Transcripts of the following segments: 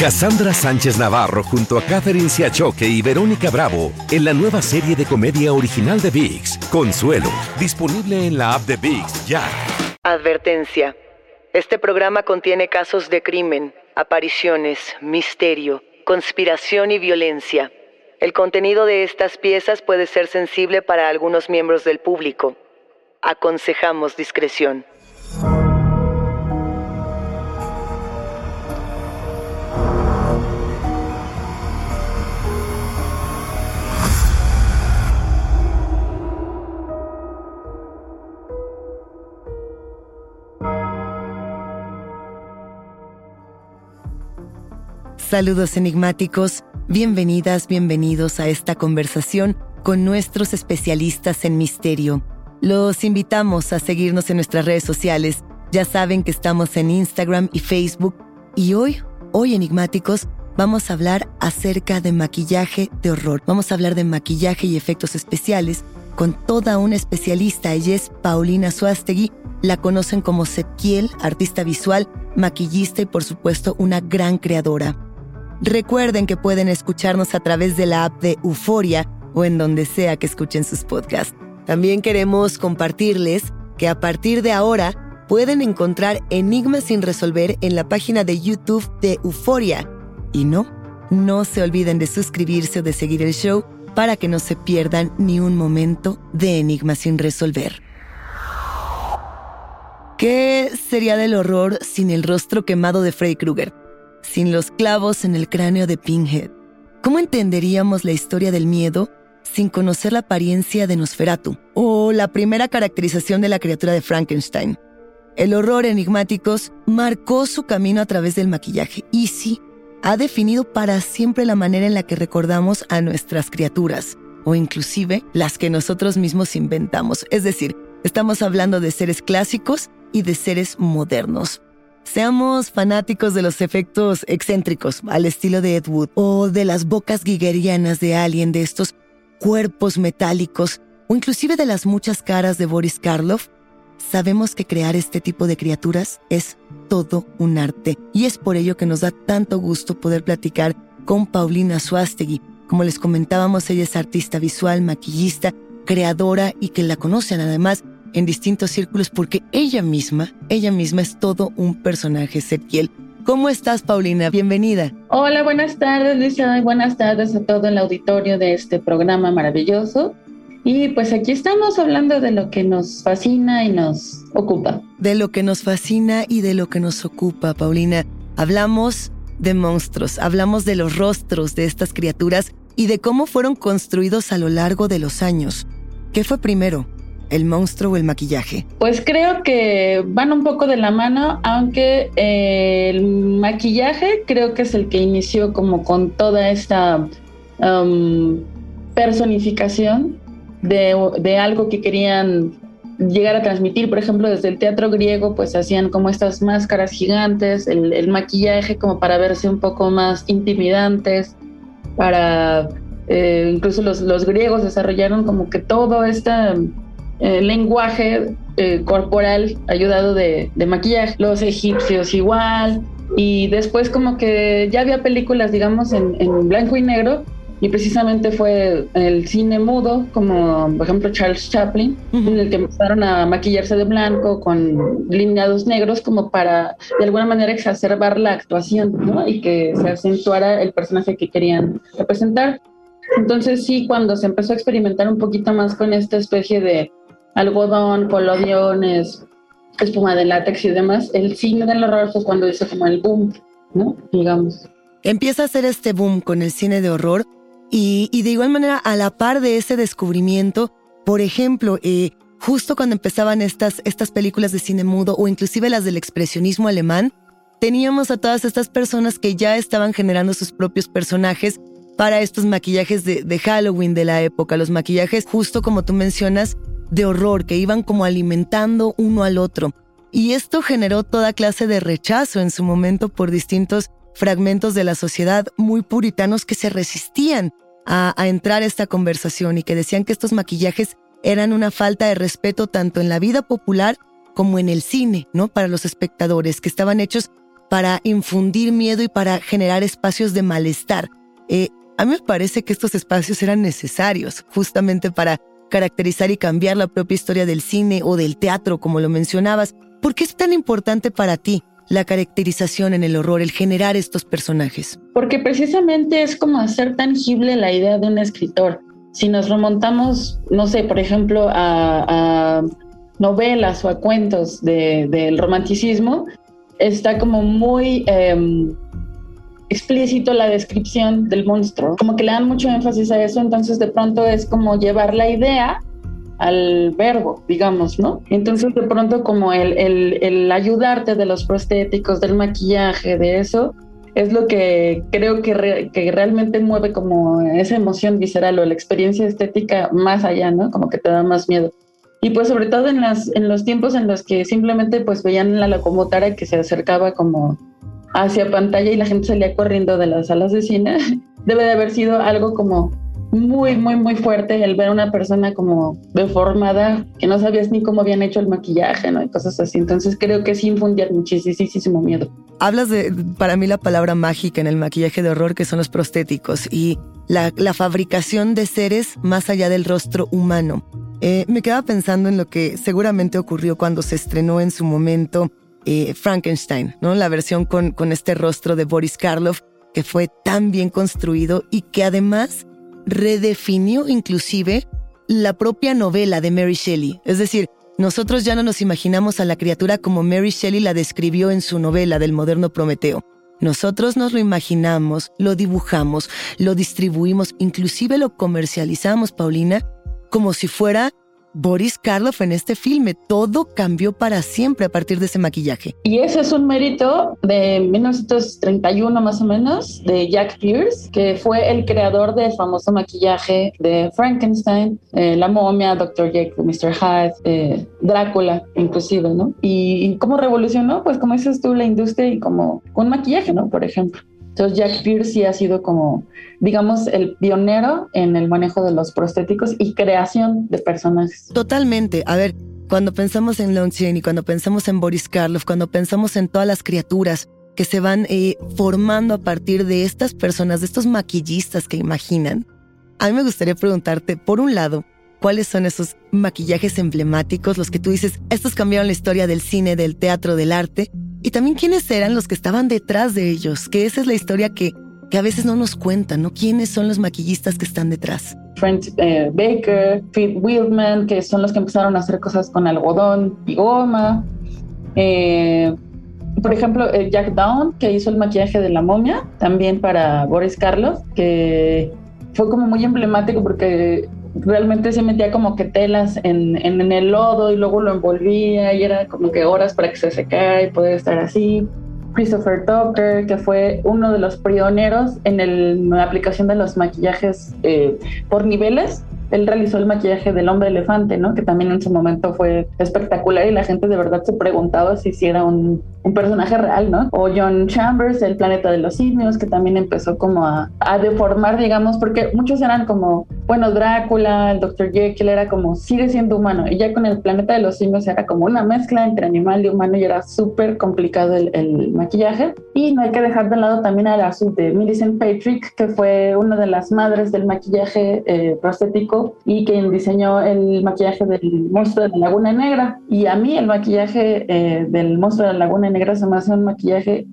Cassandra Sánchez Navarro junto a Catherine Siachoque y Verónica Bravo en la nueva serie de comedia original de VIX, Consuelo, disponible en la app de VIX ya. Advertencia. Este programa contiene casos de crimen, apariciones, misterio, conspiración y violencia. El contenido de estas piezas puede ser sensible para algunos miembros del público. Aconsejamos discreción. Saludos enigmáticos, bienvenidas, bienvenidos a esta conversación con nuestros especialistas en misterio. Los invitamos a seguirnos en nuestras redes sociales. Ya saben que estamos en Instagram y Facebook. Y hoy, hoy enigmáticos, vamos a hablar acerca de maquillaje de horror. Vamos a hablar de maquillaje y efectos especiales con toda una especialista. Ella es Paulina Suastegui. La conocen como Septiel, artista visual, maquillista y por supuesto una gran creadora. Recuerden que pueden escucharnos a través de la app de Euforia o en donde sea que escuchen sus podcasts. También queremos compartirles que a partir de ahora pueden encontrar Enigmas sin resolver en la página de YouTube de Euforia. Y no, no se olviden de suscribirse o de seguir el show para que no se pierdan ni un momento de Enigmas sin resolver. ¿Qué sería del horror sin el rostro quemado de Freddy Krueger? Sin los clavos en el cráneo de Pinhead? ¿Cómo entenderíamos la historia del miedo sin conocer la apariencia de Nosferatu o la primera caracterización de la criatura de Frankenstein? El horror enigmáticos marcó su camino a través del maquillaje y sí, ha definido para siempre la manera en la que recordamos a nuestras criaturas o inclusive las que nosotros mismos inventamos. Es decir, estamos hablando de seres clásicos y de seres modernos. Seamos fanáticos de los efectos excéntricos al estilo de Ed Wood o de las bocas guiguerianas de Alien, de estos cuerpos metálicos o inclusive de las muchas caras de Boris Karloff, sabemos que crear este tipo de criaturas es todo un arte y es por ello que nos da tanto gusto poder platicar con Paulina Suastegui. Como les comentábamos, ella es artista visual, maquillista, creadora y que la conocen además en distintos círculos porque ella misma, ella misma es todo un personaje, Setiel. ¿Cómo estás, Paulina? Bienvenida. Hola, buenas tardes, Luisa. Buenas tardes a todo el auditorio de este programa maravilloso. Y pues aquí estamos hablando de lo que nos fascina y nos ocupa. De lo que nos fascina y de lo que nos ocupa, Paulina. Hablamos de monstruos, hablamos de los rostros de estas criaturas y de cómo fueron construidos a lo largo de los años. ¿Qué fue primero? El monstruo o el maquillaje? Pues creo que van un poco de la mano, aunque eh, el maquillaje creo que es el que inició como con toda esta um, personificación de, algo que querían llegar a transmitir, por ejemplo, desde el teatro griego, pues hacían como estas máscaras gigantes, el, maquillaje como para verse un poco más intimidantes, para eh, incluso los, los, griegos desarrollaron como que todo esta eh, lenguaje eh, corporal ayudado de, maquillaje. Los egipcios igual, Y después como que ya había películas, digamos, en, en blanco y negro, y precisamente fue el cine mudo, como por ejemplo Charles Chaplin, en el que empezaron a maquillarse de blanco con lineados negros como para de alguna manera exacerbar la actuación ¿no? y que se acentuara el personaje que querían representar. Entonces sí, cuando se empezó a experimentar un poquito más con esta especie de algodón, colodiones, espuma de látex y demás, el cine del horror fue cuando hizo como el boom, ¿no? Digamos. Empieza a hacer este boom con el cine de horror y, de igual manera, a la par de ese descubrimiento, por ejemplo, eh, justo cuando empezaban estas, estas películas de cine mudo o inclusive las del expresionismo alemán, teníamos a todas estas personas que ya estaban generando sus propios personajes para estos maquillajes de, de, Halloween de la época, los maquillajes justo como tú mencionas, de horror, que iban como alimentando uno al otro. Y esto generó toda clase de rechazo en su momento por distintos fragmentos de la sociedad muy puritanos que se resistían a, entrar a esta conversación y que decían que estos maquillajes eran una falta de respeto tanto en la vida popular como en el cine, ¿no? Para los espectadores, que estaban hechos para infundir miedo y para generar espacios de malestar. Eh, a mí me parece que estos espacios eran necesarios justamente para caracterizar y cambiar la propia historia del cine o del teatro, como lo mencionabas. ¿Por qué es tan importante para ti la caracterización en el horror, el generar estos personajes? Porque precisamente es como hacer tangible la idea de un escritor. Si nos remontamos, no sé, por ejemplo, a, novelas o a cuentos del romanticismo, está como muy em, explícito la descripción del monstruo, como que le dan mucho énfasis a eso, entonces de pronto es como llevar la idea al verbo, digamos, ¿no? Entonces de pronto como el, el, ayudarte de los prostéticos, del maquillaje, de eso, es lo que creo que, que, realmente mueve como esa emoción visceral o la experiencia estética más allá, ¿no? Como que te da más miedo. Y pues sobre todo en, las, en los tiempos en los que simplemente pues veían la locomotora que se acercaba como hacia pantalla y la gente salía corriendo de las salas de cine, debe de haber sido algo como muy, muy, muy fuerte el ver a una persona como deformada, que no sabías ni cómo habían hecho el maquillaje, ¿no? Y cosas así. Entonces creo que sí infundía muchísimo miedo. Hablas de, para mí, la palabra mágica en el maquillaje de horror, que son los prostéticos, y la, la fabricación de seres más allá del rostro humano. Eh, me quedaba pensando en lo que seguramente ocurrió cuando se estrenó en su momento eh, Frankenstein, ¿no? La versión con, con este rostro de Boris Karloff, que fue tan bien construido y que además redefinió inclusive la propia novela de Mary Shelley. Es decir, nosotros ya no nos imaginamos a la criatura como Mary Shelley la describió en su novela del moderno Prometeo. Nosotros nos lo imaginamos, lo dibujamos, lo distribuimos, inclusive lo comercializamos, Paulina, como si fuera Boris Karloff en este filme. Todo cambió para siempre a partir de ese maquillaje. Y ese es un mérito de 1931 más o menos, de Jack Pierce, que fue el creador del famoso maquillaje de Frankenstein, eh, La momia, Dr. Jekyll, Mr. Hyde, eh, Drácula inclusive, ¿no? Y, cómo revolucionó, pues como dices tú, la industria y como un maquillaje, ¿no? Por ejemplo. Entonces Jack Pierce sí ha sido como, digamos, el pionero en el manejo de los prostéticos y creación de personajes. Totalmente. A ver, cuando pensamos en Lon y cuando pensamos en Boris Karloff, cuando pensamos en todas las criaturas que se van eh, formando a partir de estas personas, de estos maquillistas que imaginan, a mí me gustaría preguntarte, por un lado, ¿cuáles son esos maquillajes emblemáticos, los que tú dices, estos cambiaron la historia del cine, del teatro, del arte? Y también quiénes eran los que estaban detrás de ellos, que esa es la historia que, que a veces no nos cuentan, ¿no? ¿Quiénes son los maquillistas que están detrás? Frank eh, Baker, Pete Wildman, que son los que empezaron a hacer cosas con algodón y goma. Eh, por ejemplo, Jack Down, que hizo el maquillaje de la momia, también para Boris Karloff, que fue como muy emblemático porque realmente se metía como que telas en, en, el lodo y luego lo envolvía y era como que horas para que se secara y poder estar así. Christopher Tucker, que fue uno de los pioneros en, la aplicación de los maquillajes eh, por niveles, él realizó el maquillaje del hombre elefante, ¿no? Que también en su momento fue espectacular y la gente de verdad se preguntaba si era un, un personaje real, ¿no? O John Chambers, el planeta de los simios, que también empezó como a, a, deformar, digamos, porque muchos eran como bueno, Drácula, el Dr. Jekyll era como, sigue siendo humano. Y ya con el planeta de los simios era como una mezcla entre animal y humano y era súper complicado el, maquillaje. Y no hay que dejar de lado también a la de Millicent Patrick, que fue una de las madres del maquillaje eh, prostético y quien diseñó el maquillaje del monstruo de la Laguna Negra. Y a mí el maquillaje eh, del monstruo de la Laguna Negra se me hace un maquillaje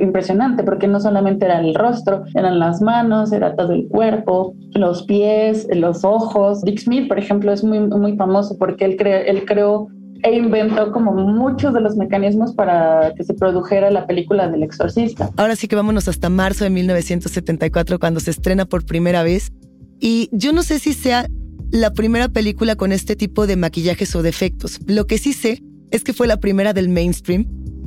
impresionante, porque no solamente era el rostro, eran las manos, era todo el cuerpo, los pies los ojos. Dick Smith, por ejemplo, es muy, muy famoso porque él, él creó e inventó como muchos de los mecanismos para que se produjera la película del exorcista. Ahora sí que vámonos hasta marzo de 1974 cuando se estrena por primera vez. Y yo no sé si sea la primera película con este tipo de maquillajes o defectos. Lo que sí sé es que fue la primera del mainstream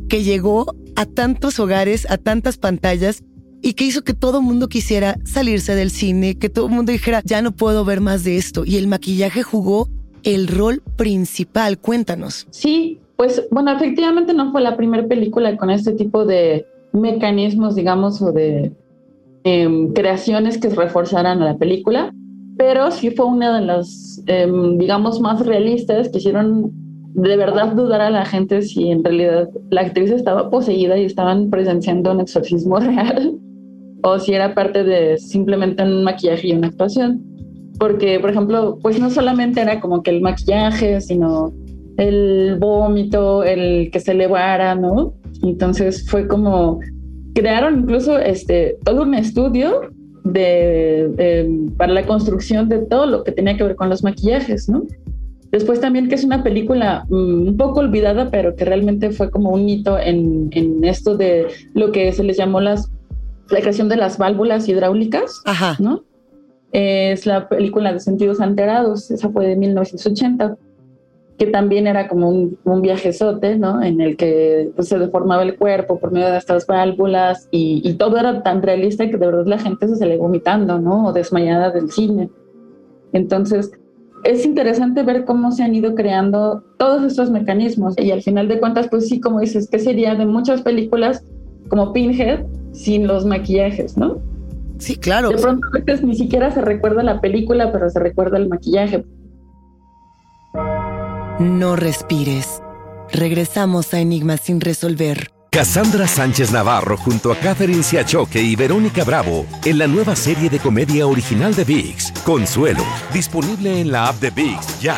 que llegó a tantos hogares, a tantas pantallas y que hizo que todo el mundo quisiera salirse del cine, que todo el mundo dijera, ya no puedo ver más de esto. Y el maquillaje jugó el rol principal. Cuéntanos. Sí, pues bueno, efectivamente no fue la primera película con este tipo de mecanismos, digamos, o de em, creaciones que reforzaran a la película, pero sí fue una de las, em, digamos, más realistas que hicieron de verdad dudar a la gente si en realidad la actriz estaba poseída y estaban presenciando un exorcismo real o si era parte de simplemente un maquillaje y una actuación. Porque, por ejemplo, pues no solamente era como que el maquillaje, sino el vómito, el que se elevara, ¿no? Entonces fue como, crearon incluso este, todo un estudio de, para la construcción de todo lo que tenía que ver con los maquillajes, ¿no? Después también que es una película mm, un poco olvidada, pero que realmente fue como un hito en, en esto de lo que se les llamó las la creación de las válvulas hidráulicas, Ajá. ¿no? Es la película de Sentidos Alterados, esa fue de 1980, que también era como un, un viajezote, ¿no? En el que pues, se deformaba el cuerpo por medio de estas válvulas y, y, todo era tan realista que de verdad la gente se sale vomitando, ¿no? O desmayada del cine. Entonces, es interesante ver cómo se han ido creando todos estos mecanismos y al final de cuentas, pues sí, como dices, que sería de muchas películas como Pinhead, sin los maquillajes, ¿no? Sí, claro. De pronto a veces ni siquiera se recuerda la película, pero se recuerda el maquillaje. No respires. Regresamos a Enigma sin resolver. Cassandra Sánchez Navarro junto a Catherine Siachoque y Verónica Bravo en la nueva serie de comedia original de VIX, Consuelo, disponible en la app de VIX ya.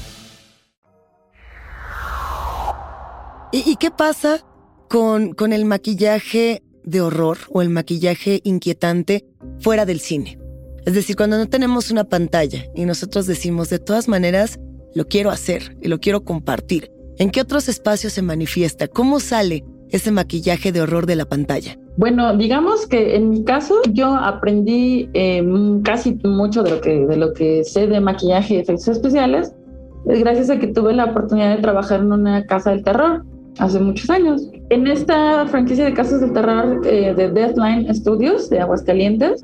¿Y, qué pasa con, con el maquillaje de horror o el maquillaje inquietante fuera del cine? Es decir, cuando no tenemos una pantalla y nosotros decimos, de todas maneras, lo quiero hacer y lo quiero compartir. ¿En qué otros espacios se manifiesta? ¿Cómo sale ese maquillaje de horror de la pantalla? Bueno, digamos que en mi caso yo aprendí eh, casi mucho de lo, que, de lo que sé de maquillaje y efectos especiales gracias a que tuve la oportunidad de trabajar en una casa del terror hace muchos años. En esta franquicia de casas de terror eh, de Deathline Studios de Aguascalientes,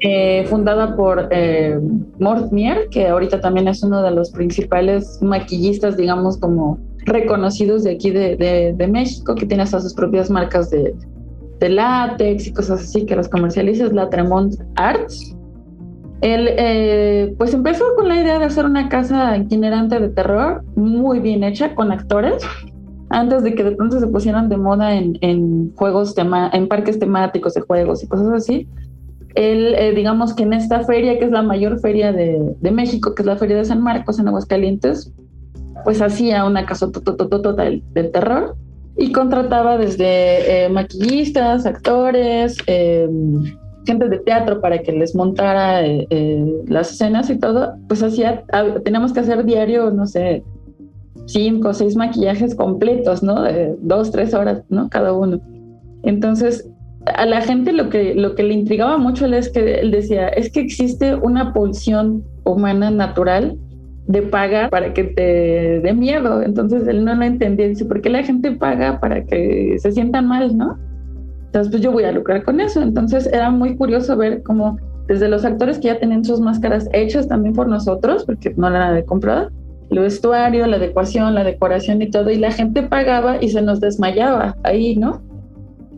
eh, fundada por eh, Mort Mier, que ahorita también es uno de los principales maquillistas, digamos, como reconocidos de aquí de, de, México, que tiene hasta sus propias marcas de, de látex y cosas así, que los comercializa, es la Tremont Arts. Él eh, pues empezó con la idea de hacer una casa itinerante de terror muy bien hecha con actores antes de que de pronto se pusieran de moda en, juegos tema, en parques temáticos de juegos y cosas así. él, eh, digamos que en esta feria, que es la mayor feria de, de, México, que es la Feria de San Marcos en Aguascalientes, pues hacía una casa del, del terror y contrataba desde eh, maquillistas, actores, eh, gente de teatro para que les montara las escenas y todo, pues hacía, teníamos que hacer diario, no sé, cinco o seis maquillajes completos, ¿no? Dos, tres horas, ¿no? Cada uno. Entonces, a la gente lo que, lo que le intrigaba mucho es que él decía, es que existe una pulsión humana natural de pagar para que te dé miedo. Entonces él no lo entendía. Dice, ¿por qué la gente paga para que se sientan mal, no? Entonces, pues yo voy a lucrar con eso. Entonces era muy curioso ver cómo desde los actores que ya tenían sus máscaras hechas también por nosotros, porque no era de comprar, el vestuario, la adecuación, la decoración y todo, y la gente pagaba y se nos desmayaba ahí, ¿no?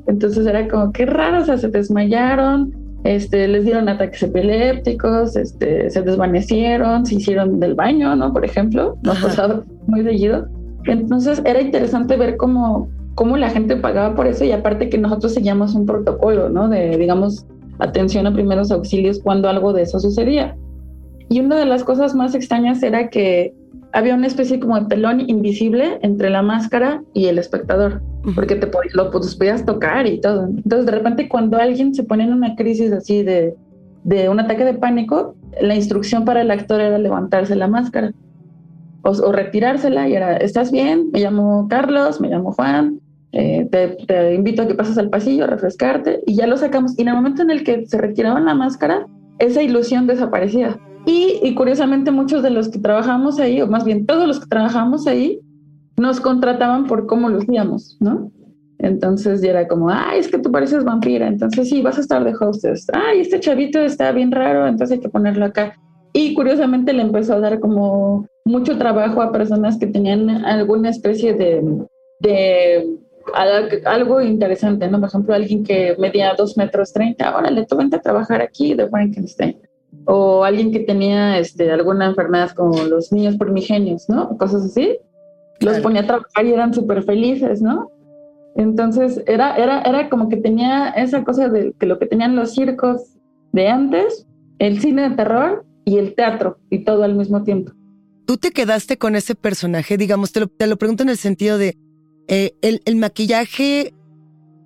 Entonces era como, qué raro, o sea, se desmayaron, este, les dieron ataques epilépticos, este, se desvanecieron, se hicieron del baño, ¿no? Por ejemplo, nos pasaba muy seguido. Entonces era interesante ver cómo, cómo la gente pagaba por eso y aparte que nosotros seguíamos un protocolo, ¿no? De, digamos, atención a primeros auxilios cuando algo de eso sucedía. Y una de las cosas más extrañas era que había una especie como de telón invisible entre la máscara y el espectador, porque te lo pues, podías tocar y todo. Entonces, de repente, cuando alguien se pone en una crisis así de, de un ataque de pánico, la instrucción para el actor era levantarse la máscara o, retirársela y era, ¿estás bien? Me llamo Carlos, me llamo Juan, eh, te, te, invito a que pases al pasillo a refrescarte y ya lo sacamos. Y en el momento en el que se retiraban la máscara, esa ilusión desaparecía. Y, curiosamente muchos de los que trabajamos ahí, o más bien todos los que trabajamos ahí, nos contrataban por cómo lucíamos, ¿no? Entonces ya era como, ay, es que tú pareces vampira, entonces sí, vas a estar de hostess. Ay, este chavito está bien raro, entonces hay que ponerlo acá. Y curiosamente le empezó a dar como mucho trabajo a personas que tenían alguna especie de, algo interesante, ¿no? Por ejemplo, alguien que medía dos metros treinta, ahora le vente a trabajar aquí de Frankenstein o alguien que tenía este, alguna enfermedad como los niños primigenios, ¿no? Cosas así. Los ponía a trabajar y eran súper felices, ¿no? Entonces era, era, era como que tenía esa cosa de que lo que tenían los circos de antes, el cine de terror y el teatro, y todo al mismo tiempo. Tú te quedaste con ese personaje, digamos, te lo, te lo pregunto en el sentido de eh, el, el maquillaje,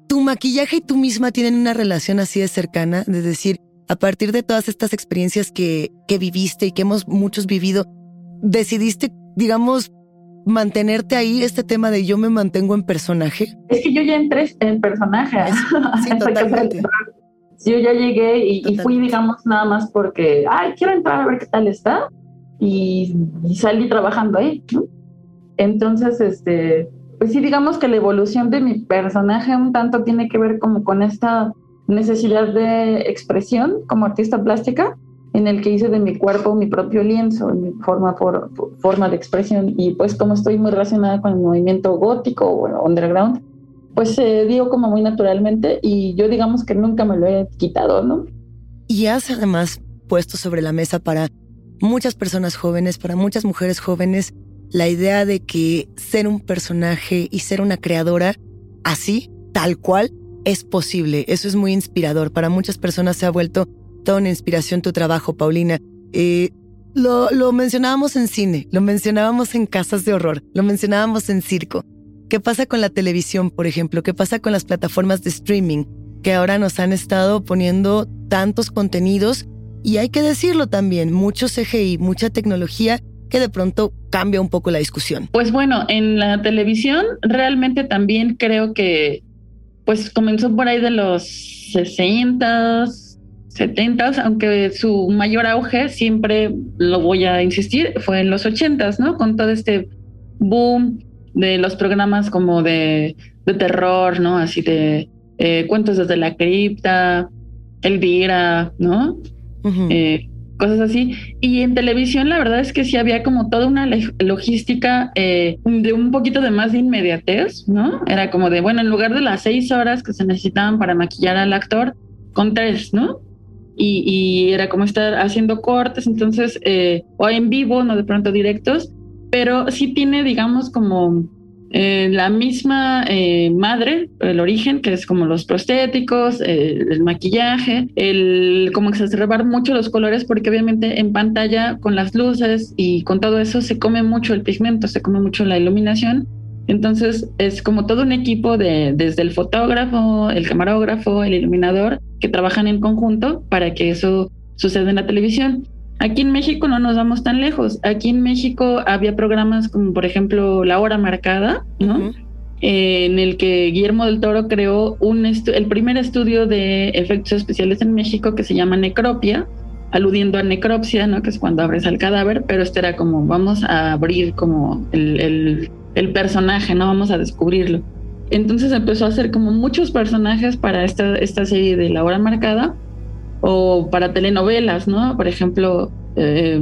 tu maquillaje y tú misma tienen una relación así de cercana, de decir, a partir de todas estas experiencias que, que viviste y que hemos muchos vivido, decidiste, digamos, mantenerte ahí, este tema de yo me mantengo en personaje? Es que yo ya entré en personaje. Sí, totalmente. yo ya llegué y, fui, digamos, nada más porque, ay, quiero entrar a ver qué tal está. Y, y salí trabajando ahí. Entonces, este, pues sí, digamos que la evolución de mi personaje un tanto tiene que ver como con esta necesidad de expresión como artista plástica, en el que hice de mi cuerpo mi propio lienzo, mi forma, forma de expresión. Y pues como estoy muy relacionada con el movimiento gótico o underground, pues se dio como muy naturalmente y yo digamos que nunca me lo he quitado, ¿no? Y has además puesto sobre la mesa para muchas personas jóvenes, para muchas mujeres jóvenes, la idea de que ser un personaje y ser una creadora así, tal cual, es posible. Eso es muy inspirador. Para muchas personas se ha vuelto toda una inspiración tu trabajo, Paulina. Lo, lo mencionábamos en cine, lo mencionábamos en casas de horror, lo mencionábamos en circo. ¿Qué pasa con la televisión, por ejemplo? ¿Qué pasa con las plataformas de streaming que ahora nos han estado poniendo tantos contenidos? Y hay que decirlo también, mucho CGI, mucha tecnología que de pronto cambia un poco la discusión. Pues bueno, en la televisión realmente también creo que pues comenzó por ahí de los 60, 70, aunque su mayor auge, siempre lo voy a insistir, fue en los 80, ¿no? Con todo este boom de los programas como de, de terror, ¿no? Así de eh, cuentos desde la cripta, Elvira, ¿no? Cosas así. Y en televisión la verdad es que sí había como toda una logística eh, de un poquito de más de inmediatez, ¿no? Era como de, bueno, en lugar de las seis horas que se necesitaban para maquillar al actor, con tres, ¿no? Y, era como estar haciendo cortes, entonces, eh, o en vivo, no de pronto directos, pero sí tiene, digamos, como eh, la misma eh, madre, el origen, que es como los prostéticos, eh, el maquillaje, el como exacerbar mucho los colores, porque obviamente en pantalla con las luces y con todo eso se come mucho el pigmento, se come mucho la iluminación. Entonces es como todo un equipo de desde el fotógrafo, el camarógrafo, el iluminador, que trabajan en conjunto para que eso suceda en la televisión. Aquí en México no nos vamos tan lejos. Aquí en México había programas como, por ejemplo, La Hora Marcada, ¿no? Eh, en el que Guillermo del Toro creó un el primer estudio de efectos especiales en México que se llama Necropia, aludiendo a necropsia, ¿no? Que es cuando abres al cadáver, pero este era como, vamos a abrir como el, el personaje, ¿no? Vamos a descubrirlo. Entonces empezó a hacer como muchos personajes para esta, esta serie de La Hora Marcada o para telenovelas, ¿no? Por ejemplo, eh,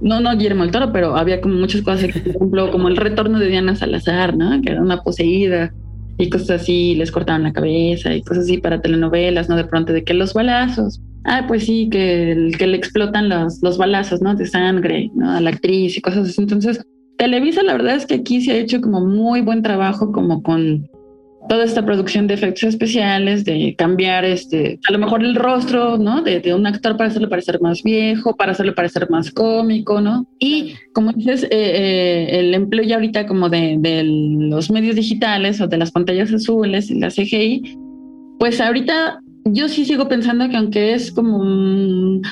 no, no Guillermo el Toro, pero había como muchas cosas, por ejemplo, como el retorno de Diana Salazar, ¿no? Que era una poseída y cosas así, les cortaban la cabeza y cosas así para telenovelas, ¿no? De pronto de que los balazos, ah, pues sí, que, que le explotan los, los balazos, ¿no? De sangre, ¿no? A la actriz y cosas así. Entonces, Televisa, la verdad es que aquí se ha hecho como muy buen trabajo como con toda esta producción de efectos especiales, de cambiar este, a lo mejor el rostro, ¿no? De, un actor para hacerlo parecer más viejo, para hacerlo parecer más cómico, ¿no? Y como dices, eh, eh, el empleo ya ahorita como de, de, los medios digitales o de las pantallas azules y la CGI, pues ahorita yo sí sigo pensando que aunque es como,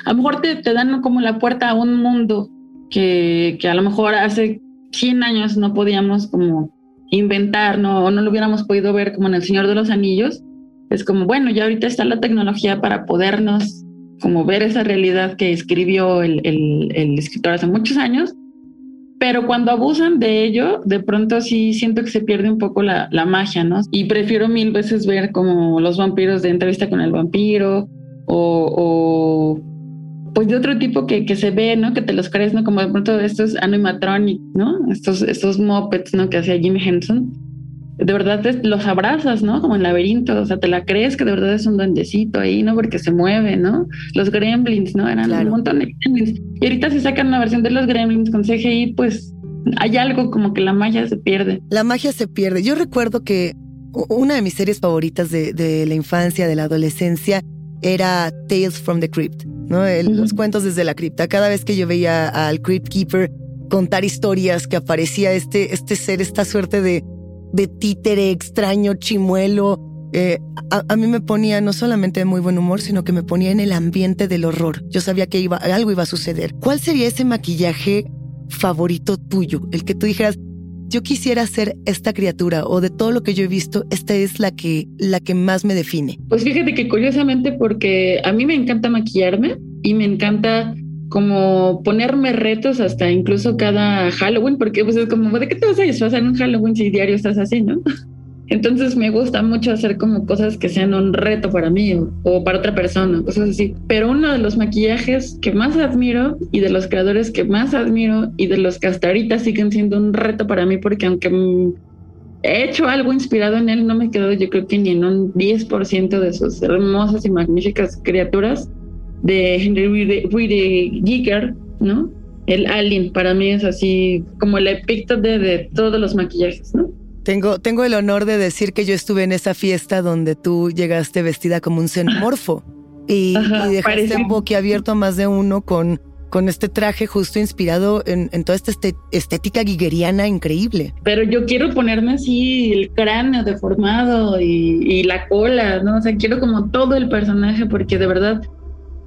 a lo mejor te, te dan como la puerta a un mundo que, que a lo mejor hace 100 años no podíamos como inventar, no, no lo hubiéramos podido ver como en El Señor de los Anillos, es como, bueno, ya ahorita está la tecnología para podernos como ver esa realidad que escribió el, el, escritor hace muchos años, pero cuando abusan de ello, de pronto sí siento que se pierde un poco la, la magia, ¿no? Y prefiero mil veces ver como los vampiros de entrevista con el vampiro o, o pues de otro tipo que, que se ve, ¿no? Que te los crees, ¿no? Como de pronto estos animatronic, ¿no? Estos, estos mopeds, ¿no? Que hacía Jim Henson. De verdad los abrazas, ¿no? Como en laberinto, o sea, te la crees que de verdad es un duendecito ahí, ¿no? Porque se mueve, ¿no? Los gremlins, ¿no? Eran un montón de gremlins. Y ahorita si sacan una versión de los gremlins con CGI, pues hay algo como que la magia se pierde. La magia se pierde. Yo recuerdo que una de mis series favoritas de, de la infancia, de la adolescencia, era Tales from the Crypt, ¿no? Los cuentos desde la cripta. Cada vez que yo veía al Crypt Keeper contar historias, que aparecía este, este ser, esta suerte de, de títere extraño, chimuelo, eh, a, mí me ponía no solamente de muy buen humor, sino que me ponía en el ambiente del horror. Yo sabía que iba, algo iba a suceder. ¿Cuál sería ese maquillaje favorito tuyo? El que tú dijeras, yo quisiera ser esta criatura o de todo lo que yo he visto, esta es la que, la que más me define? Pues fíjate que curiosamente porque a mí me encanta maquillarme y me encanta como ponerme retos hasta incluso cada Halloween, porque pues es como, ¿de qué te vas a disfrazar en un Halloween si diario estás así, no? Entonces me gusta mucho hacer como cosas que sean un reto para mí o, para otra persona, cosas así. Pero uno de los maquillajes que más admiro y de los creadores que más admiro y de los que hasta ahorita siguen siendo un reto para mí porque aunque he hecho algo inspirado en él, no me quedo yo creo que ni en un 10% de sus hermosas y magníficas criaturas de Henry Giger, ¿no? El alien para mí es así como el epíctope de todos los maquillajes, ¿no? Tengo, tengo el honor de decir que yo estuve en esa fiesta donde tú llegaste vestida como un xenomorfo y, y dejaste boquiabierto a más de uno con, con este traje justo inspirado en, toda esta este, estética guigueriana increíble. Pero yo quiero ponerme así el cráneo deformado y, y, la cola, ¿no? O sea, quiero como todo el personaje porque de verdad,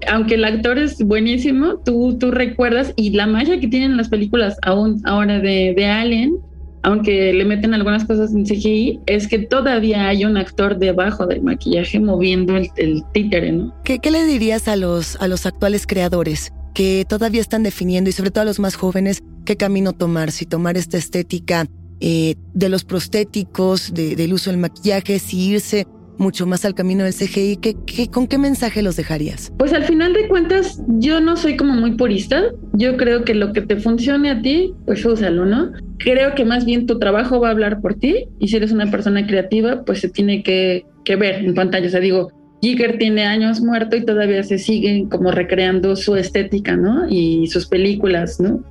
aunque el actor es buenísimo, tú, tú recuerdas y la magia que tienen las películas aún ahora de, de Alien aunque le meten algunas cosas en CGI, es que todavía hay un actor debajo del maquillaje moviendo el, títere, ¿no? ¿Qué, ¿Qué, le dirías a los, a los actuales creadores que todavía están definiendo y sobre todo a los más jóvenes qué camino tomar? Si tomar esta estética eh, de los prostéticos, del uso del maquillaje, si irse mucho más al camino del CGI, ¿qué, con qué mensaje los dejarías? Pues al final de cuentas, yo no soy como muy purista. Yo creo que lo que te funcione a ti, pues úsalo, ¿no? Creo que más bien tu trabajo va a hablar por ti y si eres una persona creativa, pues se tiene que, que ver en pantalla. O sea, digo, Giger tiene años muerto y todavía se sigue como recreando su estética, ¿no? Y sus películas, ¿no?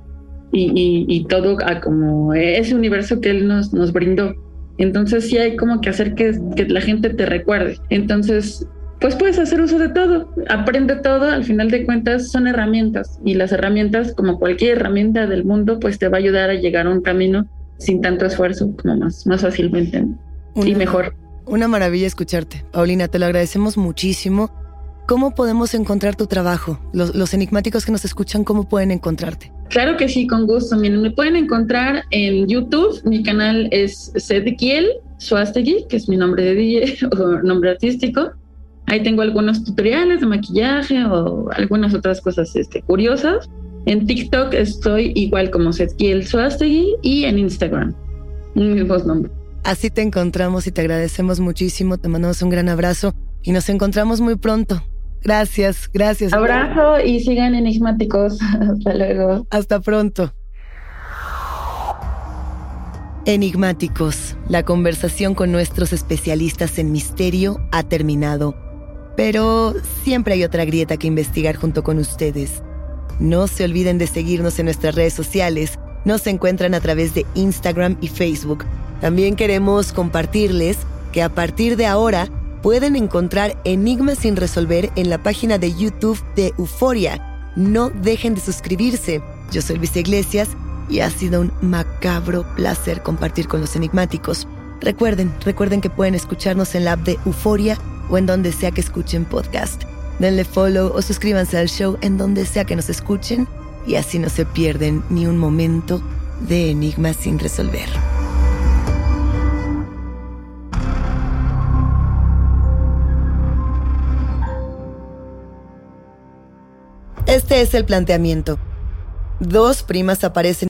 y, todo a como ese universo que él nos, nos brindó. Entonces sí hay como que hacer que, que la gente te recuerde. Entonces, pues puedes hacer uso de todo, aprende todo, al final de cuentas son herramientas y las herramientas, como cualquier herramienta del mundo, pues te va a ayudar a llegar a un camino sin tanto esfuerzo, como más, más fácilmente y mejor. Una maravilla escucharte. Paulina, te lo agradecemos muchísimo. ¿Cómo podemos encontrar tu trabajo? Los, enigmáticos que nos escuchan, ¿cómo pueden encontrarte? Claro que sí, con gusto. Miren, me pueden encontrar en YouTube. Mi canal es Sedkiel Suastegui, que es mi nombre de DJ o nombre artístico. Ahí tengo algunos tutoriales de maquillaje o algunas otras cosas este, curiosas. En TikTok estoy igual como Sedkiel Suastegui y en Instagram. Mismos nombres. Así te encontramos y te agradecemos muchísimo. Te mandamos un gran abrazo y nos encontramos muy pronto. Gracias, gracias. Abrazo y sigan enigmáticos. Hasta luego. Hasta pronto. Enigmáticos, la conversación con nuestros especialistas en misterio ha terminado, pero siempre hay otra grieta que investigar junto con ustedes. No se olviden de seguirnos en nuestras redes sociales. Nos encuentran a través de Instagram y Facebook. También queremos compartirles que a partir de ahora pueden encontrar Enigmas sin resolver en la página de YouTube de Euforia. No dejen de suscribirse. Yo soy Luis Iglesias y ha sido un macabro placer compartir con los enigmáticos. Recuerden, recuerden que pueden escucharnos en la app de Euforia o en donde sea que escuchen podcast. Denle follow o suscríbanse al show en donde sea que nos escuchen y así no se pierden ni un momento de enigmas sin resolver. Este es el planteamiento. Dos primas aparecen